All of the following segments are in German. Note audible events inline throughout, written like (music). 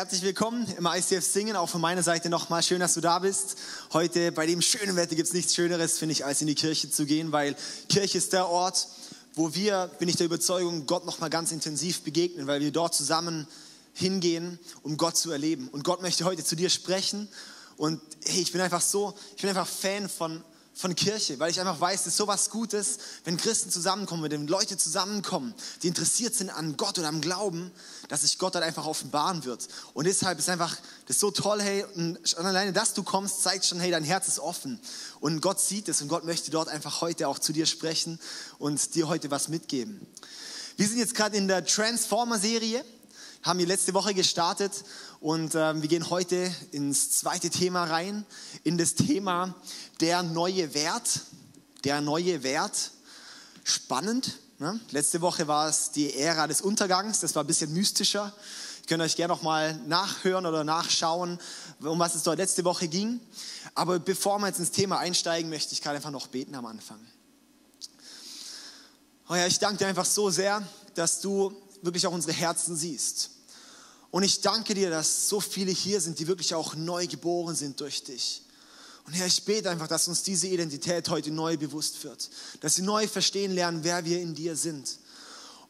Herzlich willkommen im ICF Singen, auch von meiner Seite nochmal. Schön, dass du da bist. Heute bei dem schönen Wetter gibt es nichts Schöneres, finde ich, als in die Kirche zu gehen, weil Kirche ist der Ort, wo wir, bin ich der Überzeugung, Gott nochmal ganz intensiv begegnen, weil wir dort zusammen hingehen, um Gott zu erleben. Und Gott möchte heute zu dir sprechen. Und hey, ich bin einfach so, ich bin einfach Fan von von Kirche, weil ich einfach weiß, es ist sowas Gutes, wenn Christen zusammenkommen, wenn Leute zusammenkommen, die interessiert sind an Gott und am Glauben, dass sich Gott dann einfach offenbaren wird. Und deshalb ist einfach das so toll, hey, und alleine, dass du kommst, zeigt schon, hey, dein Herz ist offen. Und Gott sieht es und Gott möchte dort einfach heute auch zu dir sprechen und dir heute was mitgeben. Wir sind jetzt gerade in der Transformer-Serie haben wir letzte Woche gestartet und ähm, wir gehen heute ins zweite Thema rein, in das Thema der neue Wert. Der neue Wert. Spannend. Ne? Letzte Woche war es die Ära des Untergangs, das war ein bisschen mystischer. Ihr könnt euch gerne nochmal nachhören oder nachschauen, um was es dort letzte Woche ging. Aber bevor wir jetzt ins Thema einsteigen, möchte ich gerade einfach noch beten am Anfang. Oh ja, ich danke dir einfach so sehr, dass du wirklich auch unsere Herzen siehst. Und ich danke dir, dass so viele hier sind, die wirklich auch neu geboren sind durch dich. Und Herr, ich bete einfach, dass uns diese Identität heute neu bewusst wird. Dass sie neu verstehen lernen, wer wir in dir sind.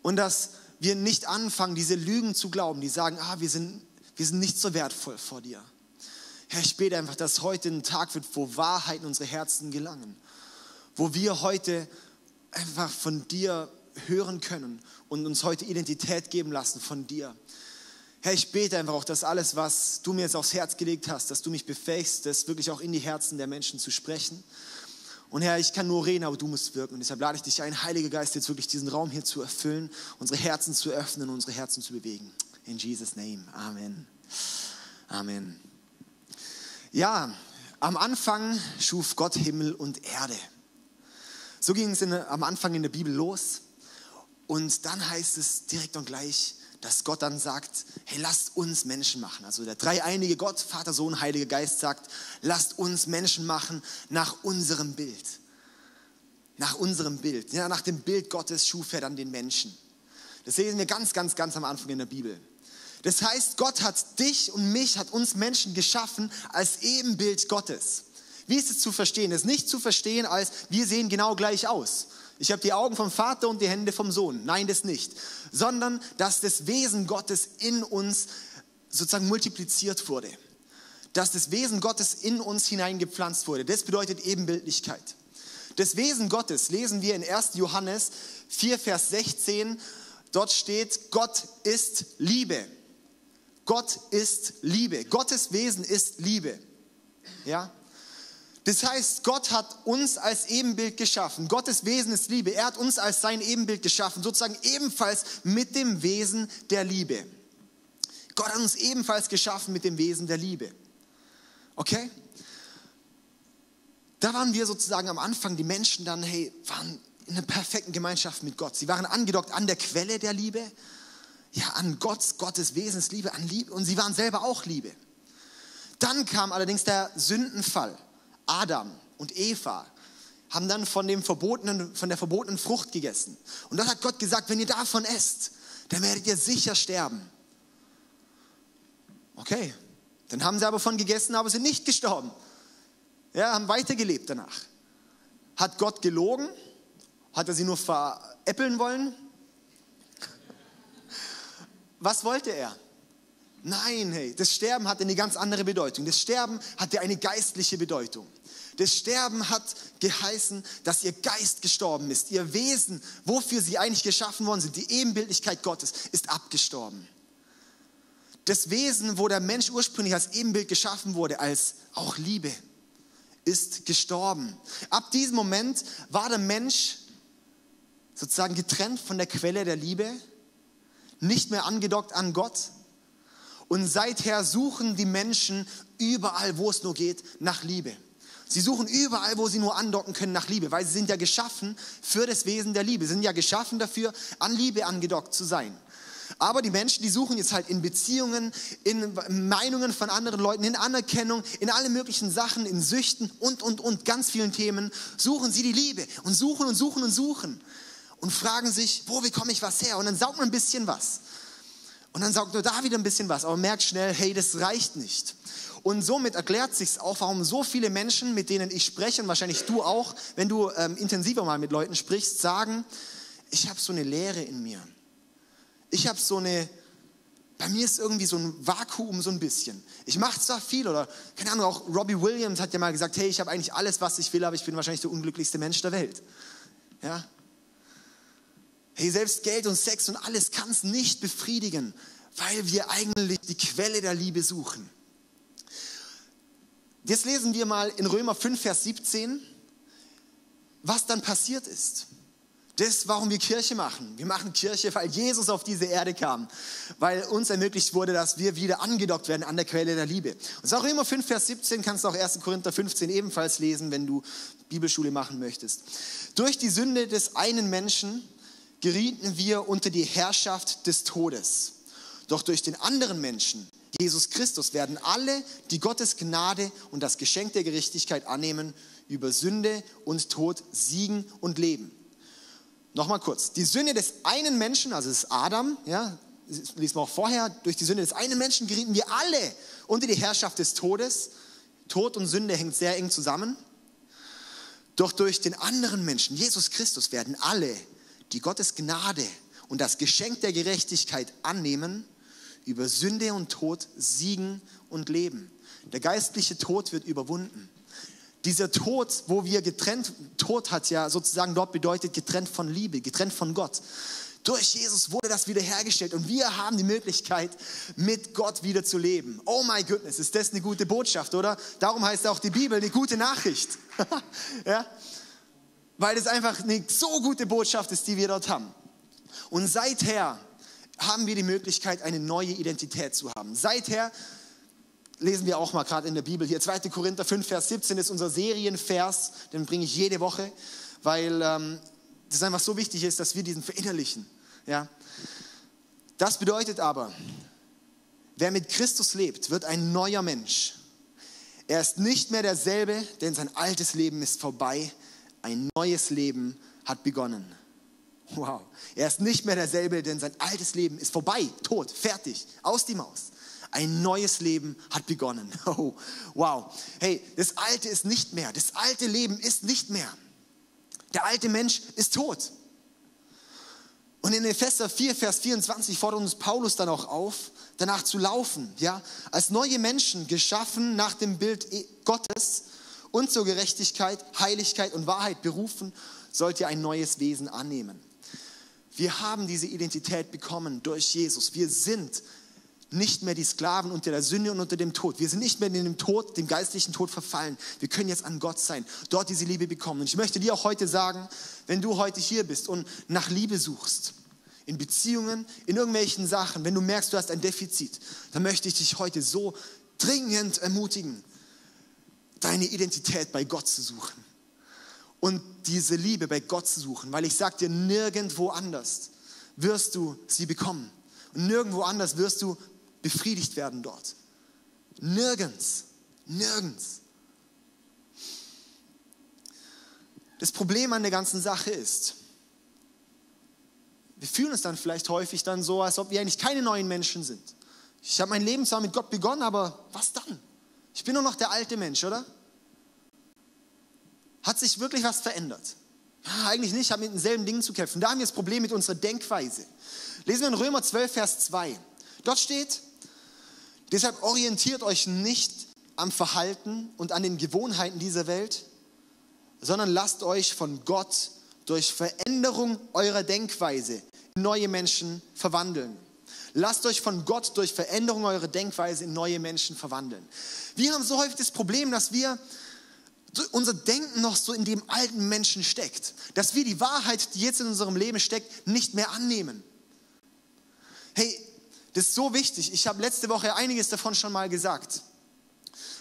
Und dass wir nicht anfangen, diese Lügen zu glauben, die sagen, ah, wir sind, wir sind nicht so wertvoll vor dir. Herr, ich bete einfach, dass heute ein Tag wird, wo Wahrheit in unsere Herzen gelangen. Wo wir heute einfach von dir hören können und uns heute Identität geben lassen von dir. Herr, ich bete einfach auch, dass alles, was du mir jetzt aufs Herz gelegt hast, dass du mich befähigst, das wirklich auch in die Herzen der Menschen zu sprechen. Und Herr, ich kann nur reden, aber du musst wirken. Und deshalb lade ich dich ein, Heiliger Geist, jetzt wirklich diesen Raum hier zu erfüllen, unsere Herzen zu öffnen und unsere Herzen zu bewegen. In Jesus' Name. Amen. Amen. Ja, am Anfang schuf Gott Himmel und Erde. So ging es in, am Anfang in der Bibel los. Und dann heißt es direkt und gleich, dass Gott dann sagt, hey, lasst uns Menschen machen. Also der dreieinige Gott, Vater, Sohn, Heiliger Geist sagt, lasst uns Menschen machen nach unserem Bild. Nach unserem Bild. Ja, nach dem Bild Gottes schuf er dann den Menschen. Das sehen wir ganz, ganz, ganz am Anfang in der Bibel. Das heißt, Gott hat dich und mich, hat uns Menschen geschaffen als Ebenbild Gottes. Wie ist es zu verstehen? Es ist nicht zu verstehen als, wir sehen genau gleich aus. Ich habe die Augen vom Vater und die Hände vom Sohn. Nein, das nicht. Sondern, dass das Wesen Gottes in uns sozusagen multipliziert wurde. Dass das Wesen Gottes in uns hineingepflanzt wurde. Das bedeutet Ebenbildlichkeit. Das Wesen Gottes lesen wir in 1. Johannes 4, Vers 16. Dort steht, Gott ist Liebe. Gott ist Liebe. Gottes Wesen ist Liebe. Ja? Das heißt, Gott hat uns als Ebenbild geschaffen. Gottes Wesen ist Liebe. Er hat uns als sein Ebenbild geschaffen, sozusagen ebenfalls mit dem Wesen der Liebe. Gott hat uns ebenfalls geschaffen mit dem Wesen der Liebe. Okay? Da waren wir sozusagen am Anfang, die Menschen dann, hey, waren in einer perfekten Gemeinschaft mit Gott. Sie waren angedockt an der Quelle der Liebe, ja, an Gott, Gottes Wesensliebe, an Liebe und sie waren selber auch Liebe. Dann kam allerdings der Sündenfall. Adam und Eva haben dann von, dem verbotenen, von der verbotenen Frucht gegessen. Und dann hat Gott gesagt, wenn ihr davon esst, dann werdet ihr sicher sterben. Okay, dann haben sie aber von gegessen, aber sind nicht gestorben. Ja, haben weitergelebt danach. Hat Gott gelogen? Hat er sie nur veräppeln wollen? Was wollte er? Nein, hey, das Sterben hat eine ganz andere Bedeutung. Das Sterben hatte eine geistliche Bedeutung. Das Sterben hat geheißen, dass ihr Geist gestorben ist. Ihr Wesen, wofür sie eigentlich geschaffen worden sind, die Ebenbildlichkeit Gottes, ist abgestorben. Das Wesen, wo der Mensch ursprünglich als Ebenbild geschaffen wurde, als auch Liebe, ist gestorben. Ab diesem Moment war der Mensch sozusagen getrennt von der Quelle der Liebe, nicht mehr angedockt an Gott. Und seither suchen die Menschen überall, wo es nur geht, nach Liebe. Sie suchen überall, wo sie nur andocken können nach Liebe, weil sie sind ja geschaffen für das Wesen der Liebe. Sie sind ja geschaffen dafür, an Liebe angedockt zu sein. Aber die Menschen, die suchen jetzt halt in Beziehungen, in Meinungen von anderen Leuten, in Anerkennung, in alle möglichen Sachen, in Süchten und, und, und ganz vielen Themen, suchen sie die Liebe und suchen und suchen und suchen und fragen sich, wo bekomme ich was her? Und dann saugt man ein bisschen was. Und dann saugt nur da wieder ein bisschen was, aber merkt schnell, hey, das reicht nicht. Und somit erklärt sich auch, warum so viele Menschen, mit denen ich spreche, und wahrscheinlich du auch, wenn du ähm, intensiver mal mit Leuten sprichst, sagen, ich habe so eine Leere in mir. Ich habe so eine, bei mir ist irgendwie so ein Vakuum so ein bisschen. Ich mache zwar viel oder, keine Ahnung, auch Robbie Williams hat ja mal gesagt, hey, ich habe eigentlich alles, was ich will, aber ich bin wahrscheinlich der unglücklichste Mensch der Welt. Ja? Hey, selbst Geld und Sex und alles kann es nicht befriedigen, weil wir eigentlich die Quelle der Liebe suchen. Jetzt lesen wir mal in Römer 5, Vers 17, was dann passiert ist. Das, warum wir Kirche machen. Wir machen Kirche, weil Jesus auf diese Erde kam, weil uns ermöglicht wurde, dass wir wieder angedockt werden an der Quelle der Liebe. Und auch immer 5, Vers 17, kannst du auch 1. Korinther 15 ebenfalls lesen, wenn du Bibelschule machen möchtest. Durch die Sünde des einen Menschen gerieten wir unter die Herrschaft des Todes. Doch durch den anderen Menschen, Jesus Christus, werden alle, die Gottes Gnade und das Geschenk der Gerechtigkeit annehmen, über Sünde und Tod siegen und leben. Nochmal kurz. Die Sünde des einen Menschen, also des Adam, ja, lesen wir auch vorher, durch die Sünde des einen Menschen gerieten wir alle unter die Herrschaft des Todes. Tod und Sünde hängt sehr eng zusammen. Doch durch den anderen Menschen, Jesus Christus, werden alle, die Gottes Gnade und das Geschenk der Gerechtigkeit annehmen, über Sünde und Tod siegen und leben. Der geistliche Tod wird überwunden. Dieser Tod, wo wir getrennt, Tod hat ja sozusagen dort bedeutet getrennt von Liebe, getrennt von Gott. Durch Jesus wurde das wiederhergestellt und wir haben die Möglichkeit, mit Gott wieder zu leben. Oh my goodness, ist das eine gute Botschaft, oder? Darum heißt auch die Bibel eine gute Nachricht. (laughs) ja? Weil es einfach eine so gute Botschaft ist, die wir dort haben. Und seither haben wir die Möglichkeit, eine neue Identität zu haben. Seither lesen wir auch mal gerade in der Bibel hier. 2. Korinther 5, Vers 17 ist unser Serienvers, den bringe ich jede Woche, weil ähm, das einfach so wichtig ist, dass wir diesen verinnerlichen. Ja? Das bedeutet aber, wer mit Christus lebt, wird ein neuer Mensch. Er ist nicht mehr derselbe, denn sein altes Leben ist vorbei. Ein neues Leben hat begonnen. Wow. Er ist nicht mehr derselbe, denn sein altes Leben ist vorbei, tot, fertig, aus die Maus. Ein neues Leben hat begonnen. (laughs) Oh, wow. Hey, das Alte ist nicht mehr. Das alte Leben ist nicht mehr. Der alte Mensch ist tot. Und in Epheser 4, Vers 24 fordert uns Paulus dann auch auf, danach zu laufen, ja, als neue Menschen geschaffen nach dem Bild Gottes und zur Gerechtigkeit, Heiligkeit und Wahrheit berufen, sollt ihr ein neues Wesen annehmen. Wir haben diese Identität bekommen durch Jesus. Wir sind nicht mehr die Sklaven unter der Sünde und unter dem Tod. Wir sind nicht mehr in dem Tod, dem geistlichen Tod verfallen. Wir können jetzt an Gott sein, dort diese Liebe bekommen. Und ich möchte dir auch heute sagen, wenn du heute hier bist und nach Liebe suchst, in Beziehungen, in irgendwelchen Sachen, wenn du merkst, du hast ein Defizit, dann möchte ich dich heute so dringend ermutigen, deine Identität bei Gott zu suchen und diese Liebe bei Gott zu suchen, weil ich sage dir, nirgendwo anders wirst du sie bekommen. Und nirgendwo anders wirst du befriedigt werden dort. Nirgends, nirgends. Das Problem an der ganzen Sache ist, wir fühlen uns dann vielleicht häufig dann so, als ob wir eigentlich keine neuen Menschen sind. Ich habe mein Leben zwar mit Gott begonnen, aber was dann? Ich bin nur noch der alte Mensch, oder? Hat sich wirklich was verändert? Ja, eigentlich nicht, ich habe mit denselben Dingen zu kämpfen. Da haben wir das Problem mit unserer Denkweise. Lesen wir in Römer 12, Vers 2. Dort steht, Deshalb orientiert euch nicht am Verhalten und an den Gewohnheiten dieser Welt, sondern lasst euch von Gott durch Veränderung eurer Denkweise in neue Menschen verwandeln. Lasst euch von Gott durch Veränderung eurer Denkweise in neue Menschen verwandeln. Wir haben so häufig das Problem, dass wir unser Denken noch so in dem alten Menschen steckt, dass wir die Wahrheit, die jetzt in unserem Leben steckt, nicht mehr annehmen. Hey, das ist so wichtig. Ich habe letzte Woche einiges davon schon mal gesagt.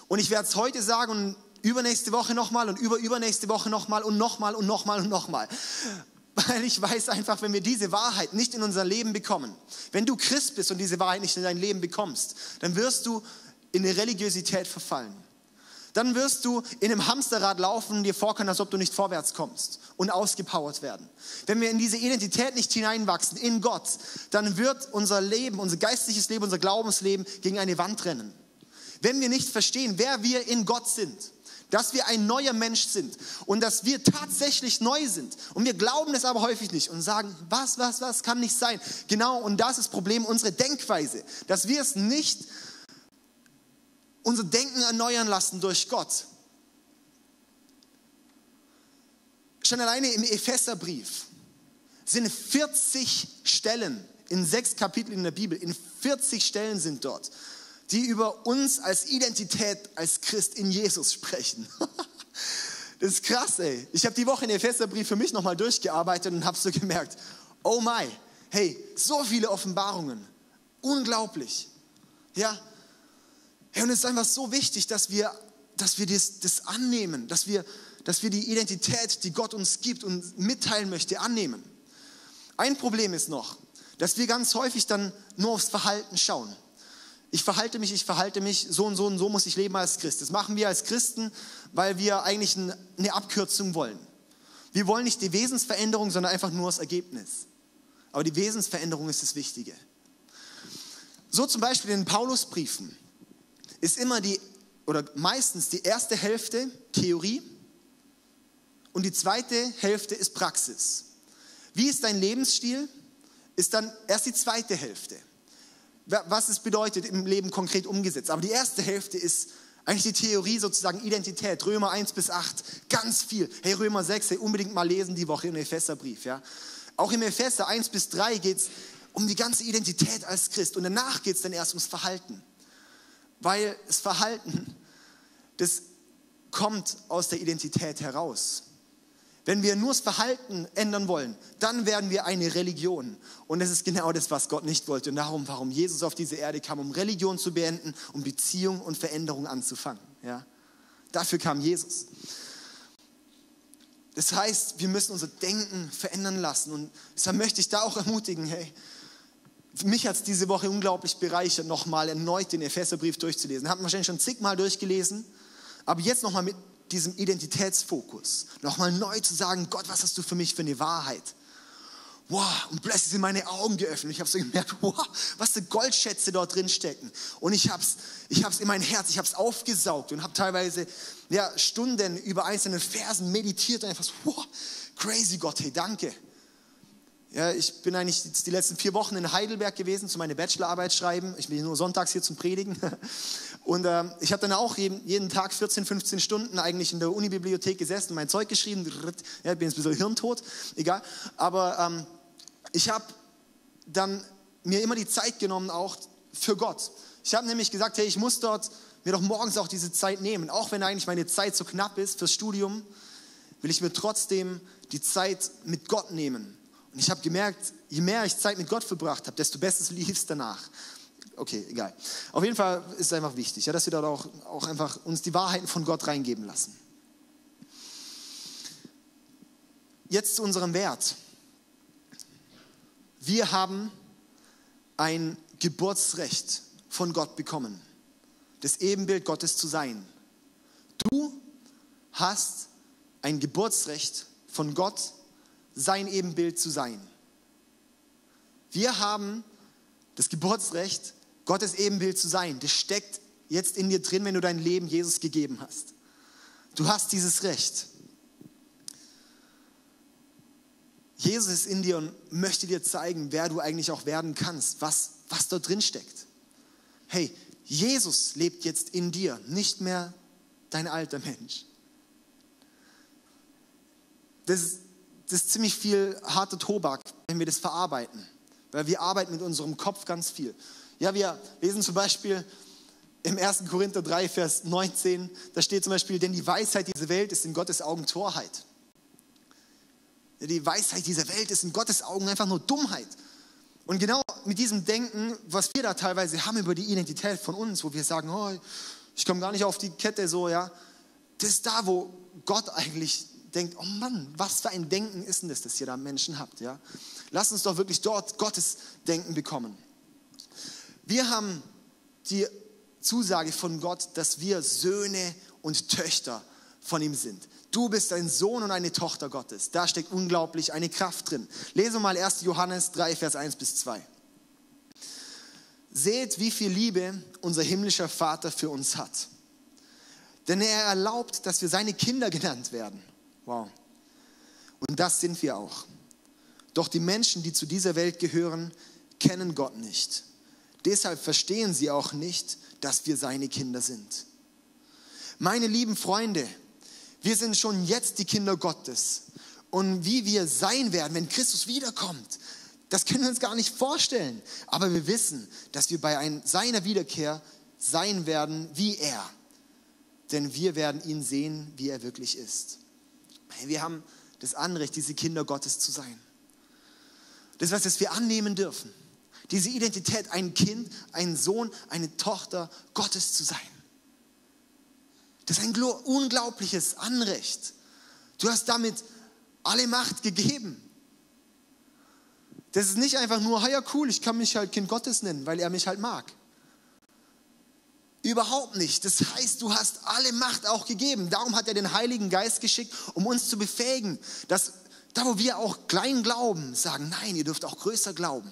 Und ich werde es heute sagen und übernächste Woche nochmal und überübernächste Woche nochmal und nochmal und nochmal und nochmal. Weil ich weiß einfach, wenn wir diese Wahrheit nicht in unser Leben bekommen, wenn du Christ bist und diese Wahrheit nicht in dein Leben bekommst, dann wirst du in eine Religiosität verfallen. Dann wirst du in einem Hamsterrad laufen und dir vorkommen, als ob du nicht vorwärts kommst und ausgepowert werden. Wenn wir in diese Identität nicht hineinwachsen, in Gott, dann wird unser Leben, unser geistliches Leben, unser Glaubensleben gegen eine Wand rennen. Wenn wir nicht verstehen, wer wir in Gott sind, dass wir ein neuer Mensch sind und dass wir tatsächlich neu sind. Und wir glauben es aber häufig nicht und sagen, was, was, was kann nicht sein. Genau, und das ist das Problem, unsere Denkweise, dass wir es nicht unser Denken erneuern lassen durch Gott. Schon alleine im Epheserbrief sind 40 Stellen in sechs Kapiteln in der Bibel, in 40 Stellen sind dort, die über uns als Identität als Christ in Jesus sprechen. (laughs) Das ist krass, ey. Ich habe die Woche den Epheserbrief für mich nochmal durchgearbeitet und habe so gemerkt, oh my, hey, so viele Offenbarungen. Unglaublich. Ja, Hey, und es ist einfach so wichtig, dass wir, dass wir das, das annehmen, dass wir, dass wir die Identität, die Gott uns gibt und mitteilen möchte, annehmen. Ein Problem ist noch, dass wir ganz häufig dann nur aufs Verhalten schauen. Ich verhalte mich, ich verhalte mich, so und so und so muss ich leben als Christ. Das machen wir als Christen, weil wir eigentlich eine Abkürzung wollen. Wir wollen nicht die Wesensveränderung, sondern einfach nur das Ergebnis. Aber die Wesensveränderung ist das Wichtige. So zum Beispiel in den Paulusbriefen ist immer die, oder meistens die erste Hälfte Theorie und die zweite Hälfte ist Praxis. Wie ist dein Lebensstil? Ist dann erst die zweite Hälfte. Was es bedeutet im Leben konkret umgesetzt. Aber die erste Hälfte ist eigentlich die Theorie sozusagen Identität. Römer 1 bis 8, ganz viel. Hey, Römer 6, hey, unbedingt mal lesen die Woche im Epheserbrief. Ja? Auch im Epheser 1 bis 3 geht es um die ganze Identität als Christ. Und danach geht es dann erst ums Verhalten. Weil das Verhalten, das kommt aus der Identität heraus. Wenn wir nur das Verhalten ändern wollen, dann werden wir eine Religion. Und das ist genau das, was Gott nicht wollte. Und darum, warum Jesus auf diese Erde kam, um Religion zu beenden, um Beziehung und Veränderung anzufangen. Ja? Dafür kam Jesus. Das heißt, wir müssen unser Denken verändern lassen. Und deshalb möchte ich da auch ermutigen, hey, mich hat es diese Woche unglaublich bereichert, nochmal erneut den Epheserbrief durchzulesen. Haben wahrscheinlich schon zigmal durchgelesen, aber jetzt nochmal mit diesem Identitätsfokus, nochmal neu zu sagen, Gott, was hast du für mich für eine Wahrheit? Wow, und plötzlich sind meine Augen geöffnet. Ich habe so gemerkt, (laughs) wow, was für Goldschätze dort drin stecken. Und ich habe es ich hab's in mein Herz, ich habe es aufgesaugt und habe teilweise ja, Stunden über einzelne Versen meditiert und einfach so, wow, crazy Gott, hey, danke. Ja, ich bin eigentlich die letzten vier Wochen in Heidelberg gewesen, zu meiner Bachelorarbeit schreiben. Ich bin nur sonntags hier zum Predigen. (laughs) Und äh, ich habe dann auch jeden, jeden, Tag 14, 15 Stunden eigentlich in der Unibibliothek gesessen mein Zeug geschrieben. Ja, bin jetzt ein bisschen hirntot, egal. Aber ähm, ich habe dann mir immer die Zeit genommen, auch für Gott. Ich habe nämlich gesagt, hey, ich muss dort mir doch morgens auch diese Zeit nehmen. Auch wenn eigentlich meine Zeit so knapp ist fürs Studium, will ich mir trotzdem die Zeit mit Gott nehmen. Und ich habe gemerkt, je mehr ich Zeit mit Gott verbracht habe, desto besser lief es danach. Okay, egal. Auf jeden Fall ist es einfach wichtig, ja, dass wir dort auch, auch einfach uns die Wahrheiten von Gott reingeben lassen. Jetzt zu unserem Wert. Wir haben ein Geburtsrecht von Gott bekommen, das Ebenbild Gottes zu sein. Du hast ein Geburtsrecht von Gott sein Ebenbild zu sein. Wir haben das Geburtsrecht, Gottes Ebenbild zu sein. Das steckt jetzt in dir drin, wenn du dein Leben Jesus gegeben hast. Du hast dieses Recht. Jesus ist in dir und möchte dir zeigen, wer du eigentlich auch werden kannst, was, was dort drin steckt. Hey, Jesus lebt jetzt in dir, nicht mehr dein alter Mensch. Das ist das ist ziemlich viel harter Tobak, wenn wir das verarbeiten. Weil wir arbeiten mit unserem Kopf ganz viel. Ja, wir lesen zum Beispiel im 1. Korinther 3, Vers 19, da steht zum Beispiel, denn die Weisheit dieser Welt ist in Gottes Augen Torheit. Die Weisheit dieser Welt ist in Gottes Augen einfach nur Dummheit. Und genau mit diesem Denken, was wir da teilweise haben über die Identität von uns, wo wir sagen, oh, ich komme gar nicht auf die Kette so, ja, das ist da, wo Gott eigentlich denkt, oh Mann, was für ein Denken ist denn das, das ihr da Menschen habt, ja? Lasst uns doch wirklich dort Gottes Denken bekommen. Wir haben die Zusage von Gott, dass wir Söhne und Töchter von ihm sind. Du bist ein Sohn und eine Tochter Gottes. Da steckt unglaublich eine Kraft drin. Lese mal 1. Johannes 3, Vers 1 bis 2. Seht, wie viel Liebe unser himmlischer Vater für uns hat. Denn er erlaubt, dass wir seine Kinder genannt werden. Wow. Und das sind wir auch. Doch die Menschen, die zu dieser Welt gehören, kennen Gott nicht. Deshalb verstehen sie auch nicht, dass wir seine Kinder sind. Meine lieben Freunde, wir sind schon jetzt die Kinder Gottes. Und wie wir sein werden, wenn Christus wiederkommt, das können wir uns gar nicht vorstellen. Aber wir wissen, dass wir bei ein, seiner Wiederkehr sein werden wie er. Denn wir werden ihn sehen, wie er wirklich ist. Wir haben das Anrecht, diese Kinder Gottes zu sein. Das ist was, das wir annehmen dürfen. Diese Identität, ein Kind, ein Sohn, eine Tochter Gottes zu sein. Das ist ein unglaubliches Anrecht. Du hast damit alle Macht gegeben. Das ist nicht einfach nur, ja cool, ich kann mich halt Kind Gottes nennen, weil er mich halt mag. Überhaupt nicht. Das heißt, du hast alle Macht auch gegeben. Darum hat er den Heiligen Geist geschickt, um uns zu befähigen, dass da, wo wir auch klein glauben, sagen, nein, ihr dürft auch größer glauben.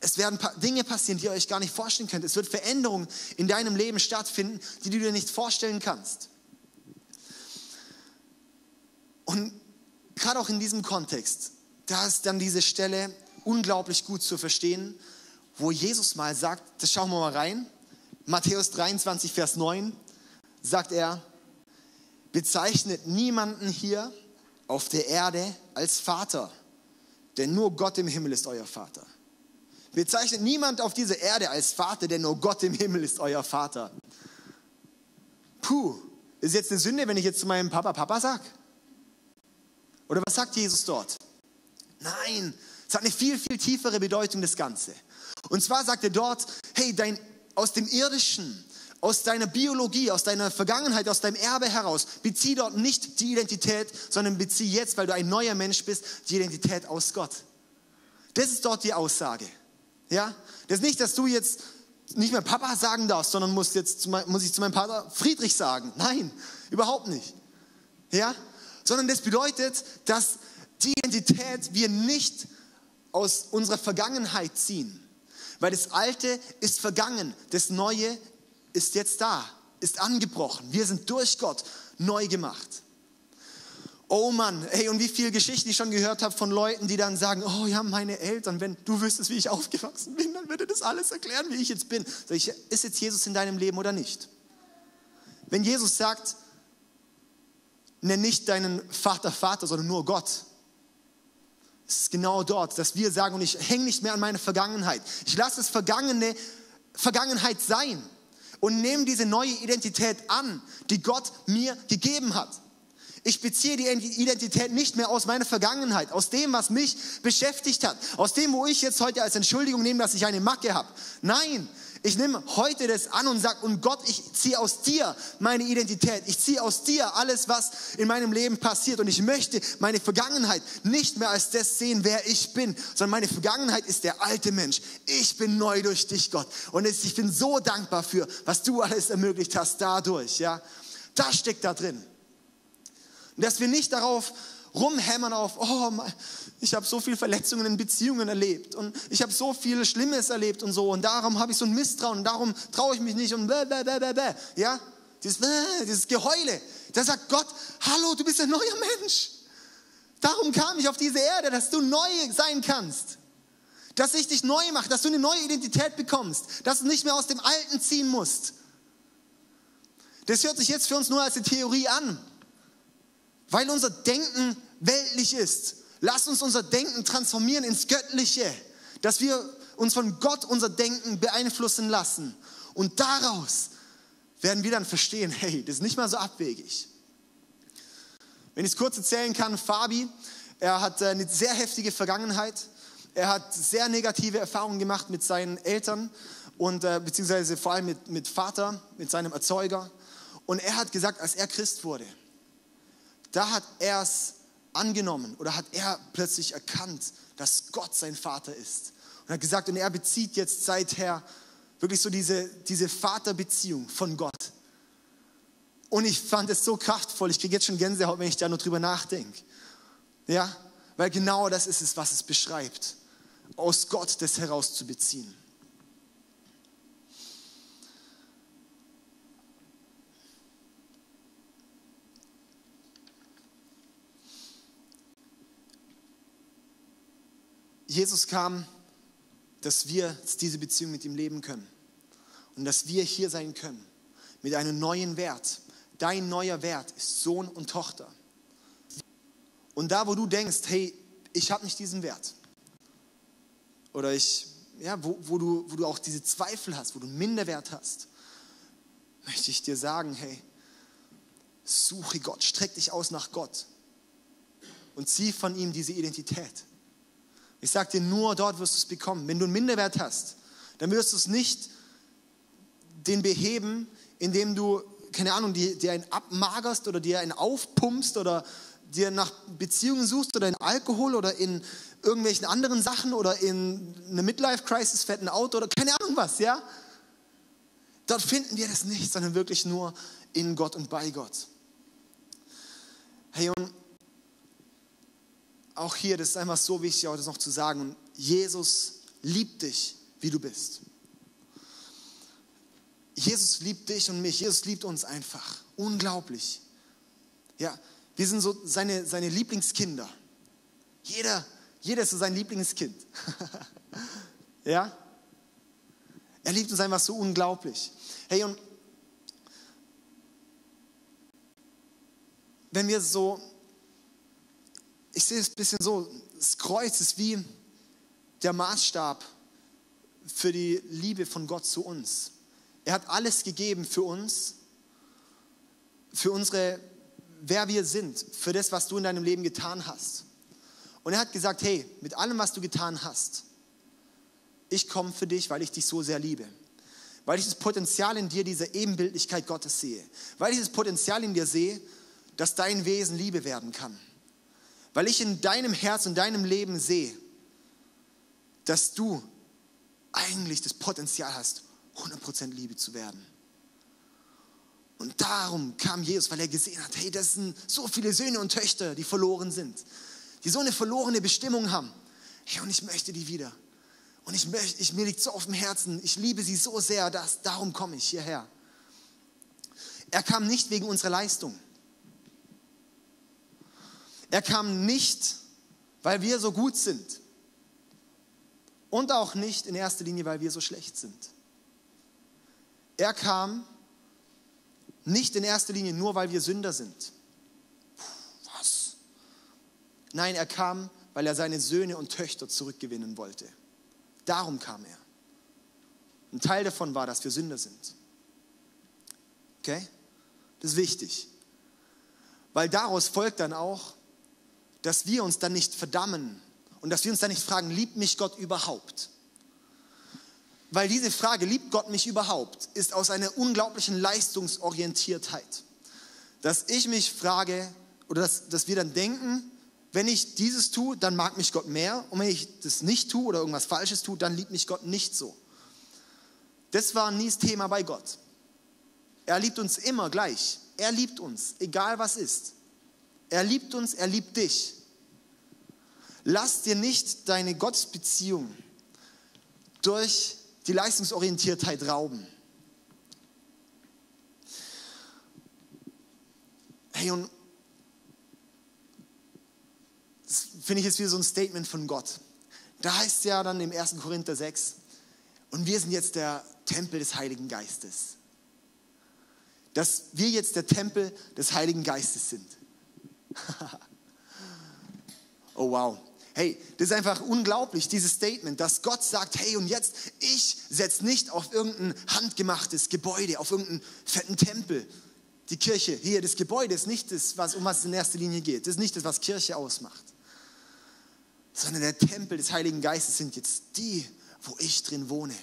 Es werden Dinge passieren, die ihr euch gar nicht vorstellen könnt. Es wird Veränderungen in deinem Leben stattfinden, die du dir nicht vorstellen kannst. Und gerade auch in diesem Kontext, da ist dann diese Stelle unglaublich gut zu verstehen, wo Jesus mal sagt, das schauen wir mal rein, Matthäus 23, Vers 9, sagt er, bezeichnet niemanden hier auf der Erde als Vater, denn nur Gott im Himmel ist euer Vater. Bezeichnet niemand auf dieser Erde als Vater, denn nur Gott im Himmel ist euer Vater. Puh, ist jetzt eine Sünde, wenn ich jetzt zu meinem Papa Papa sag? Oder was sagt Jesus dort? Nein, es hat eine viel, viel tiefere Bedeutung, das Ganze. Und zwar sagt er dort, hey, dein, aus dem Irdischen, aus deiner Biologie, aus deiner Vergangenheit, aus deinem Erbe heraus, bezieh dort nicht die Identität, sondern bezieh jetzt, weil du ein neuer Mensch bist, die Identität aus Gott. Das ist dort die Aussage. Ja? Das ist nicht, dass du jetzt nicht mehr Papa sagen darfst, sondern musst jetzt, muss ich zu meinem Vater Friedrich sagen. Nein, überhaupt nicht. Ja? Sondern das bedeutet, dass die Identität wir nicht aus unserer Vergangenheit ziehen. Weil das Alte ist vergangen, das Neue ist jetzt da, ist angebrochen. Wir sind durch Gott neu gemacht. Oh Mann, hey, und wie viele Geschichten ich schon gehört habe von Leuten, die dann sagen, oh ja, meine Eltern, wenn du wüsstest, wie ich aufgewachsen bin, dann würde das alles erklären, wie ich jetzt bin. Sag ich, ist jetzt Jesus in deinem Leben oder nicht? Wenn Jesus sagt, nenn nicht deinen Vater Vater, sondern nur Gott, es ist genau dort, dass wir sagen, und ich hänge nicht mehr an meine Vergangenheit. Ich lasse es Vergangene, Vergangenheit sein und nehme diese neue Identität an, die Gott mir gegeben hat. Ich beziehe die Identität nicht mehr aus meiner Vergangenheit, aus dem, was mich beschäftigt hat, aus dem, wo ich jetzt heute als Entschuldigung nehme, dass ich eine Macke habe. Nein, ich nehme heute das an und sage, und Gott, ich ziehe aus dir meine Identität. Ich ziehe aus dir alles, was in meinem Leben passiert. Und ich möchte meine Vergangenheit nicht mehr als das sehen, wer ich bin, sondern meine Vergangenheit ist der alte Mensch. Ich bin neu durch dich, Gott. Und ich bin so dankbar für, was du alles ermöglicht hast dadurch. Ja, das steckt da drin. Und dass wir nicht darauf rumhämmern auf, oh, ich habe so viele Verletzungen in Beziehungen erlebt und ich habe so viel Schlimmes erlebt und so und darum habe ich so ein Misstrauen und darum traue ich mich nicht und bäh, bäh, bäh, bäh, bäh. ja, dieses, bäh, dieses Geheule. Da sagt Gott, hallo, du bist ein neuer Mensch. Darum kam ich auf diese Erde, dass du neu sein kannst. Dass ich dich neu mache, dass du eine neue Identität bekommst, dass du nicht mehr aus dem Alten ziehen musst. Das hört sich jetzt für uns nur als eine Theorie an, weil unser Denken weltlich ist. Lass uns unser Denken transformieren ins Göttliche, dass wir uns von Gott unser Denken beeinflussen lassen. Und daraus werden wir dann verstehen, hey, das ist nicht mal so abwegig. Wenn ich es kurz erzählen kann, Fabi, er hat äh, eine sehr heftige Vergangenheit. Er hat sehr negative Erfahrungen gemacht mit seinen Eltern und äh, beziehungsweise vor allem mit, mit Vater, mit seinem Erzeuger. Und er hat gesagt, als er Christ wurde, da hat er es angenommen oder hat er plötzlich erkannt, dass Gott sein Vater ist. Und hat gesagt, und er bezieht jetzt seither wirklich so diese, diese Vaterbeziehung von Gott. Und ich fand es so kraftvoll. Ich kriege jetzt schon Gänsehaut, wenn ich da nur drüber nachdenke. Ja, weil genau das ist es, was es beschreibt. Aus Gott das herauszubeziehen. Jesus kam, dass wir diese Beziehung mit ihm leben können und dass wir hier sein können mit einem neuen Wert. Dein neuer Wert ist Sohn und Tochter. Und da, wo du denkst, hey, ich habe nicht diesen Wert, oder ich, ja, wo, wo, du, wo du auch diese Zweifel hast, wo du Minderwert hast, möchte ich dir sagen, hey, suche Gott, streck dich aus nach Gott und zieh von ihm diese Identität. Ich sage dir, nur dort wirst du es bekommen. Wenn du einen Minderwert hast, dann wirst du es nicht den beheben, indem du, keine Ahnung, dir, dir einen abmagerst oder dir einen aufpumpst oder dir nach Beziehungen suchst oder in Alkohol oder in irgendwelchen anderen Sachen oder in eine Midlife-Crisis, fetten Auto oder keine Ahnung was, ja? Dort finden wir das nicht, sondern wirklich nur in Gott und bei Gott. Hey, und auch hier, das ist einfach so wichtig, das noch zu sagen. Jesus liebt dich, wie du bist. Jesus liebt dich und mich. Jesus liebt uns einfach. Unglaublich. Ja, wir sind so seine, seine Lieblingskinder. Jeder, jeder ist so sein Lieblingskind. (laughs) ja? Er liebt uns einfach so unglaublich. Hey, und wenn wir so ich sehe es ein bisschen so, das Kreuz ist wie der Maßstab für die Liebe von Gott zu uns. Er hat alles gegeben für uns, für unsere, wer wir sind, für das, was du in deinem Leben getan hast. Und er hat gesagt, hey, mit allem, was du getan hast, ich komme für dich, weil ich dich so sehr liebe. Weil ich das Potenzial in dir, dieser Ebenbildlichkeit Gottes sehe. Weil ich das Potenzial in dir sehe, dass dein Wesen Liebe werden kann. Weil ich in deinem Herz und deinem Leben sehe, dass du eigentlich das Potenzial hast, 100% Liebe zu werden. Und darum kam Jesus, weil er gesehen hat, hey, das sind so viele Söhne und Töchter, die verloren sind, die so eine verlorene Bestimmung haben. Hey, und ich möchte die wieder. Und ich möchte, ich, mir liegt so auf dem Herzen, ich liebe sie so sehr, dass darum komme ich hierher. Er kam nicht wegen unserer Leistung. Er kam nicht, weil wir so gut sind. Und auch nicht in erster Linie, weil wir so schlecht sind. Er kam nicht in erster Linie nur, weil wir Sünder sind. Was? Nein, er kam, weil er seine Söhne und Töchter zurückgewinnen wollte. Darum kam er. Ein Teil davon war, dass wir Sünder sind. Okay? Das ist wichtig. Weil daraus folgt dann auch, dass wir uns dann nicht verdammen und dass wir uns dann nicht fragen, liebt mich Gott überhaupt? Weil diese Frage, liebt Gott mich überhaupt, ist aus einer unglaublichen Leistungsorientiertheit. Dass ich mich frage oder dass, dass wir dann denken, wenn ich dieses tue, dann mag mich Gott mehr und wenn ich das nicht tue oder irgendwas Falsches tue, dann liebt mich Gott nicht so. Das war nie das Thema bei Gott. Er liebt uns immer gleich. Er liebt uns, egal was ist. Er liebt uns, er liebt dich. Lass dir nicht deine Gottesbeziehung durch die Leistungsorientiertheit rauben. Hey, und das finde ich jetzt wieder so ein Statement von Gott. Da heißt es ja dann im 1. Korinther 6, und wir sind jetzt der Tempel des Heiligen Geistes. Dass wir jetzt der Tempel des Heiligen Geistes sind. (laughs) oh wow. Hey, das ist einfach unglaublich, dieses Statement, dass Gott sagt, hey und jetzt, ich setze nicht auf irgendein handgemachtes Gebäude, auf irgendeinen fetten Tempel. Die Kirche, hier, das Gebäude ist nicht das, was, um was es in erster Linie geht. Das ist nicht das, was Kirche ausmacht. Sondern der Tempel des Heiligen Geistes sind jetzt die, wo ich drin wohne.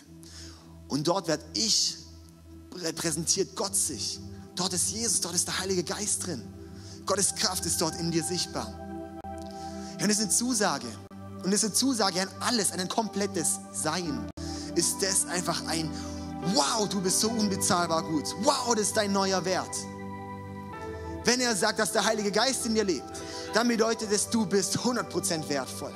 Und dort werde ich repräsentiert Gott sich. Dort ist Jesus, dort ist der Heilige Geist drin. Gottes Kraft ist dort in dir sichtbar. Und es ist eine Zusage. Und es ist eine Zusage an alles, an ein komplettes Sein. Ist das einfach ein Wow, du bist so unbezahlbar gut. Wow, das ist dein neuer Wert. Wenn er sagt, dass der Heilige Geist in dir lebt, dann bedeutet es, du bist 100% wertvoll.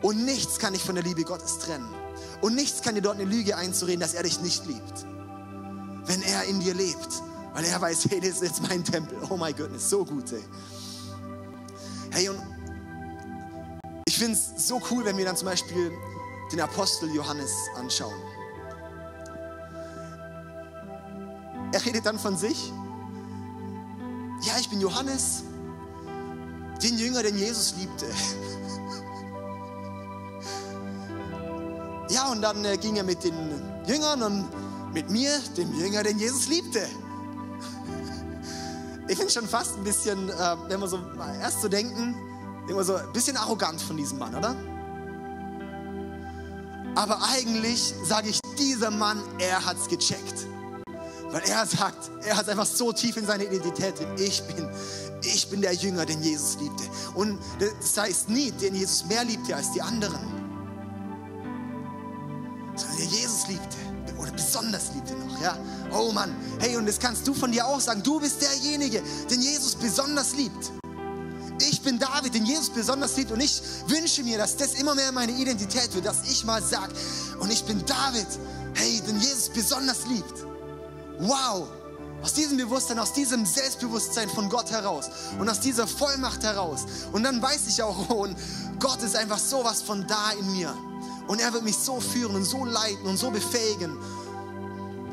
Und nichts kann dich von der Liebe Gottes trennen. Und nichts kann dir dort eine Lüge einzureden, dass er dich nicht liebt. Wenn er in dir lebt. Weil er weiß, hey, das ist jetzt mein Tempel. Oh my goodness, so gut, ey. Hey, und ich finde es so cool, wenn wir dann zum Beispiel den Apostel Johannes anschauen. Er redet dann von sich. Ja, ich bin Johannes, den Jünger, den Jesus liebte. Ja, und dann äh, ging er mit den Jüngern und mit mir, dem Jünger, den Jesus liebte. Ich finde schon fast ein bisschen, äh, wenn wir so erst so denken, immer so ein bisschen arrogant von diesem Mann, oder? Aber eigentlich sage ich, dieser Mann, er hat es gecheckt. Weil er sagt, er hat einfach so tief in seine Identität drin. Ich bin, ich bin der Jünger, den Jesus liebte. Und das heißt nie, den Jesus mehr liebte als die anderen. Sondern der Jesus liebte. Oder besonders liebte noch, ja. Oh Mann, hey, und das kannst du von dir auch sagen. Du bist derjenige, den Jesus besonders liebt. Ich bin David, den Jesus besonders liebt. Und ich wünsche mir, dass das immer mehr meine Identität wird, dass ich mal sage, und ich bin David, hey, den Jesus besonders liebt. Wow! Aus diesem Bewusstsein, aus diesem Selbstbewusstsein von Gott heraus und aus dieser Vollmacht heraus. Und dann weiß ich auch, oh, Gott ist einfach sowas von da in mir. Und er wird mich so führen und so leiten und so befähigen.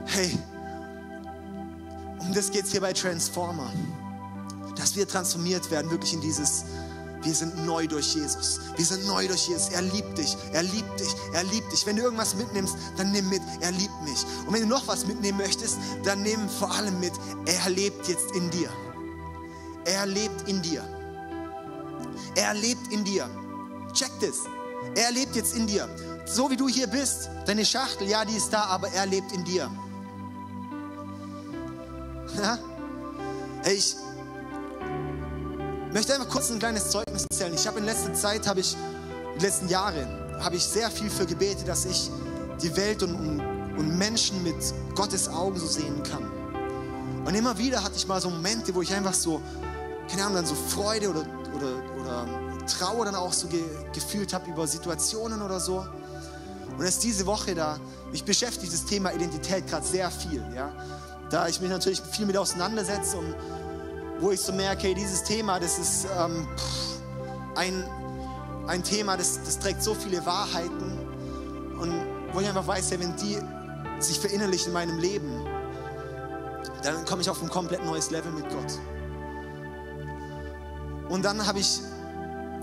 Hey, um das geht es hier bei Transformer dass wir transformiert werden, wirklich in dieses, wir sind neu durch Jesus. Wir sind neu durch Jesus. Er liebt dich. Er liebt dich. Er liebt dich. Wenn du irgendwas mitnimmst, dann nimm mit. Er liebt mich. Und wenn du noch was mitnehmen möchtest, dann nimm vor allem mit. Er lebt jetzt in dir. Er lebt in dir. Er lebt in dir. Check das. Er lebt jetzt in dir. So wie du hier bist, deine Schachtel, ja, die ist da, aber er lebt in dir. Ja? Hey, ich, möchte einfach kurz ein kleines Zeugnis erzählen. Ich habe in letzter Zeit, habe ich, die letzten Jahre, habe ich sehr viel für gebetet, dass ich die Welt und, und, und Menschen mit Gottes Augen so sehen kann. Und immer wieder hatte ich mal so Momente, wo ich einfach so, keine Ahnung, dann so Freude oder, oder, oder Trauer dann auch so ge, gefühlt habe über Situationen oder so. Und jetzt diese Woche da, mich beschäftigt das Thema Identität gerade sehr viel, ja. Da ich mich natürlich viel mit auseinandersetze und wo ich so merke, hey, dieses Thema, das ist ähm, ein, ein Thema, das, das trägt so viele Wahrheiten und wo ich einfach weiß, hey, wenn die sich verinnerlichen in meinem Leben, dann komme ich auf ein komplett neues Level mit Gott. Und dann habe ich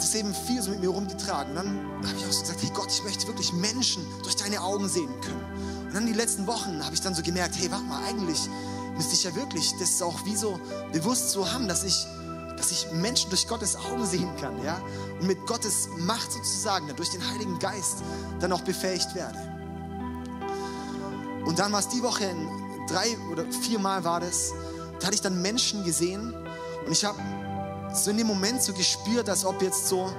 das eben viel so mit mir rumgetragen. Und dann habe ich auch so gesagt, hey Gott, ich möchte wirklich Menschen durch deine Augen sehen können. Und dann die letzten Wochen habe ich dann so gemerkt, hey, warte mal, eigentlich müsste ich ja wirklich das auch wie so bewusst so haben, dass ich, dass ich Menschen durch Gottes Augen sehen kann, ja, und mit Gottes Macht sozusagen, durch den Heiligen Geist dann auch befähigt werde. Und dann war es die Woche, drei oder vier Mal war das, da hatte ich dann Menschen gesehen und ich habe so in dem Moment so gespürt, als ob jetzt so,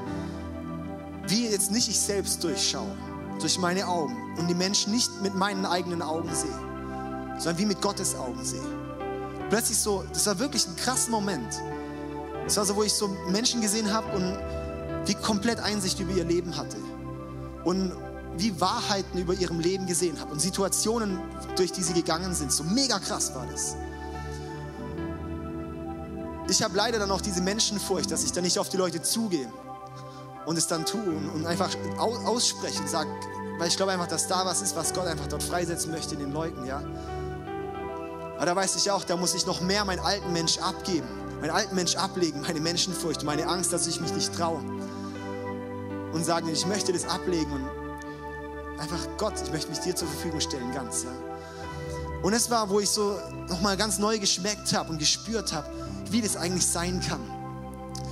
wie jetzt nicht ich selbst durchschaue, durch meine Augen und die Menschen nicht mit meinen eigenen Augen sehe sondern wie mit Gottes Augen sehe. Plötzlich so, das war wirklich ein krasser Moment. Das war so, wo ich so Menschen gesehen habe und wie komplett Einsicht über ihr Leben hatte. Und wie Wahrheiten über ihrem Leben gesehen habe und Situationen, durch die sie gegangen sind. So mega krass war das. Ich habe leider dann auch diese Menschenfurcht, dass ich dann nicht auf die Leute zugehe und es dann tue und einfach ausspreche und sage, weil ich glaube einfach, dass da was ist, was Gott einfach dort freisetzen möchte in den Leuten, ja. Aber da weiß ich auch, da muss ich noch mehr meinen alten Mensch abgeben, meinen alten Mensch ablegen, meine Menschenfurcht, meine Angst, dass ich mich nicht traue. Und sagen, ich möchte das ablegen und einfach Gott, ich möchte mich dir zur Verfügung stellen, ganz. Ja. Und es war, wo ich so nochmal ganz neu geschmeckt habe und gespürt habe, wie das eigentlich sein kann.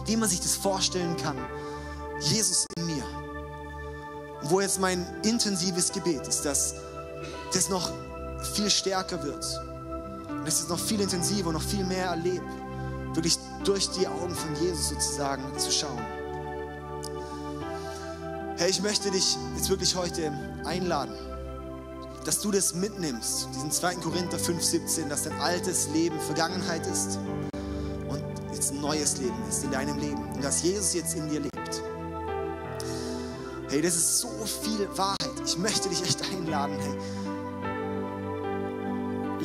Wie man sich das vorstellen kann. Jesus in mir. Und wo jetzt mein intensives Gebet ist, dass das noch viel stärker wird dass ich es noch viel intensiver, noch viel mehr erlebe. Wirklich durch die Augen von Jesus sozusagen zu schauen. Hey, ich möchte dich jetzt wirklich heute einladen, dass du das mitnimmst, diesen 2. Korinther 5,17, dass dein altes Leben Vergangenheit ist neues Leben ist in deinem Leben und dass Jesus jetzt in dir lebt. Hey, das ist so viel Wahrheit. Ich möchte dich echt einladen, hey.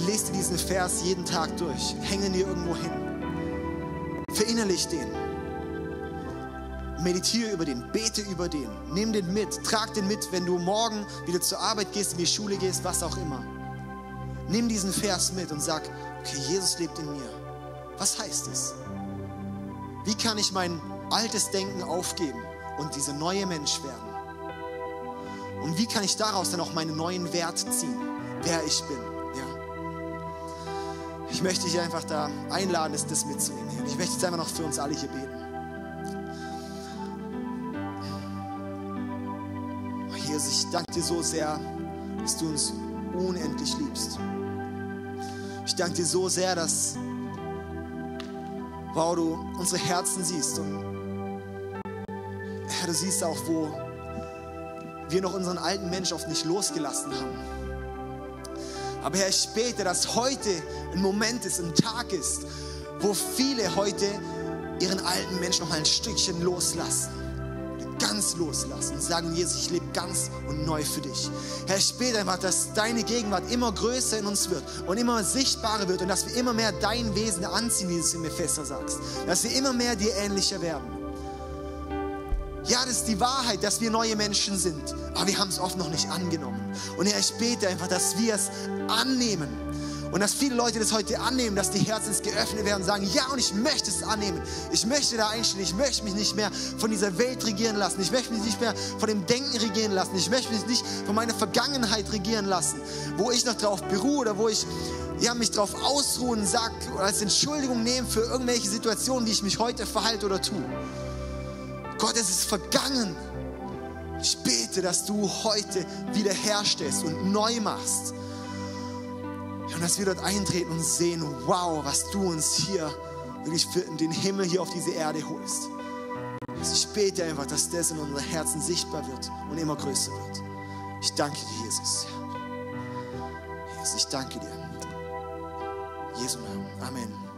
Lest dir diesen Vers jeden Tag durch. Hänge dir irgendwo hin. Verinnerlich den. Meditiere über den, bete über den, nimm den mit, trag den mit, wenn du morgen wieder zur Arbeit gehst, in die Schule gehst, was auch immer. Nimm diesen Vers mit und sag, okay, Jesus lebt in mir. Was heißt es? Wie kann ich mein altes Denken aufgeben und dieser neue Mensch werden? Und wie kann ich daraus dann auch meinen neuen Wert ziehen, wer ich bin? Ja. Ich möchte dich einfach da einladen, das mitzunehmen. Ich möchte jetzt einfach noch für uns alle hier beten. Jesus, ich danke dir so sehr, dass du uns unendlich liebst. Ich danke dir so sehr, dass wow, du unsere Herzen siehst. Und Herr, du siehst auch, wo wir noch unseren alten Mensch oft nicht losgelassen haben. Aber Herr, ich bete, dass heute ein Moment ist, ein Tag ist, wo viele heute ihren alten Mensch noch mal ein Stückchen loslassen ganz loslassen und sagen, Jesus, ich lebe ganz und neu für dich. Herr, ich bete einfach, dass deine Gegenwart immer größer in uns wird und immer sichtbarer wird und dass wir immer mehr dein Wesen anziehen, wie du es in Epheser sagst. Dass wir immer mehr dir ähnlicher werden. Ja, das ist die Wahrheit, dass wir neue Menschen sind, aber wir haben es oft noch nicht angenommen. Und Herr, ich bete einfach, dass wir es annehmen und dass viele Leute das heute annehmen, dass die Herzen geöffnet werden und sagen, ja, und ich möchte es annehmen. Ich möchte da einstehen. Ich möchte mich nicht mehr von dieser Welt regieren lassen. Ich möchte mich nicht mehr von dem Denken regieren lassen. Ich möchte mich nicht von meiner Vergangenheit regieren lassen, wo ich noch drauf beruhe oder wo ich ja, mich drauf ausruhen, sag als Entschuldigung nehmen für irgendwelche Situationen, wie ich mich heute verhalte oder tue. Gott, es ist vergangen. Ich bete, dass du heute wiederherstellst und neu machst. Und dass wir dort eintreten und sehen, wow, was du uns hier wirklich für den Himmel hier auf diese Erde holst. Also ich bete einfach, dass das in unseren Herzen sichtbar wird und immer größer wird. Ich danke dir, Jesus. Jesus, ich danke dir. Jesu Namen. Amen.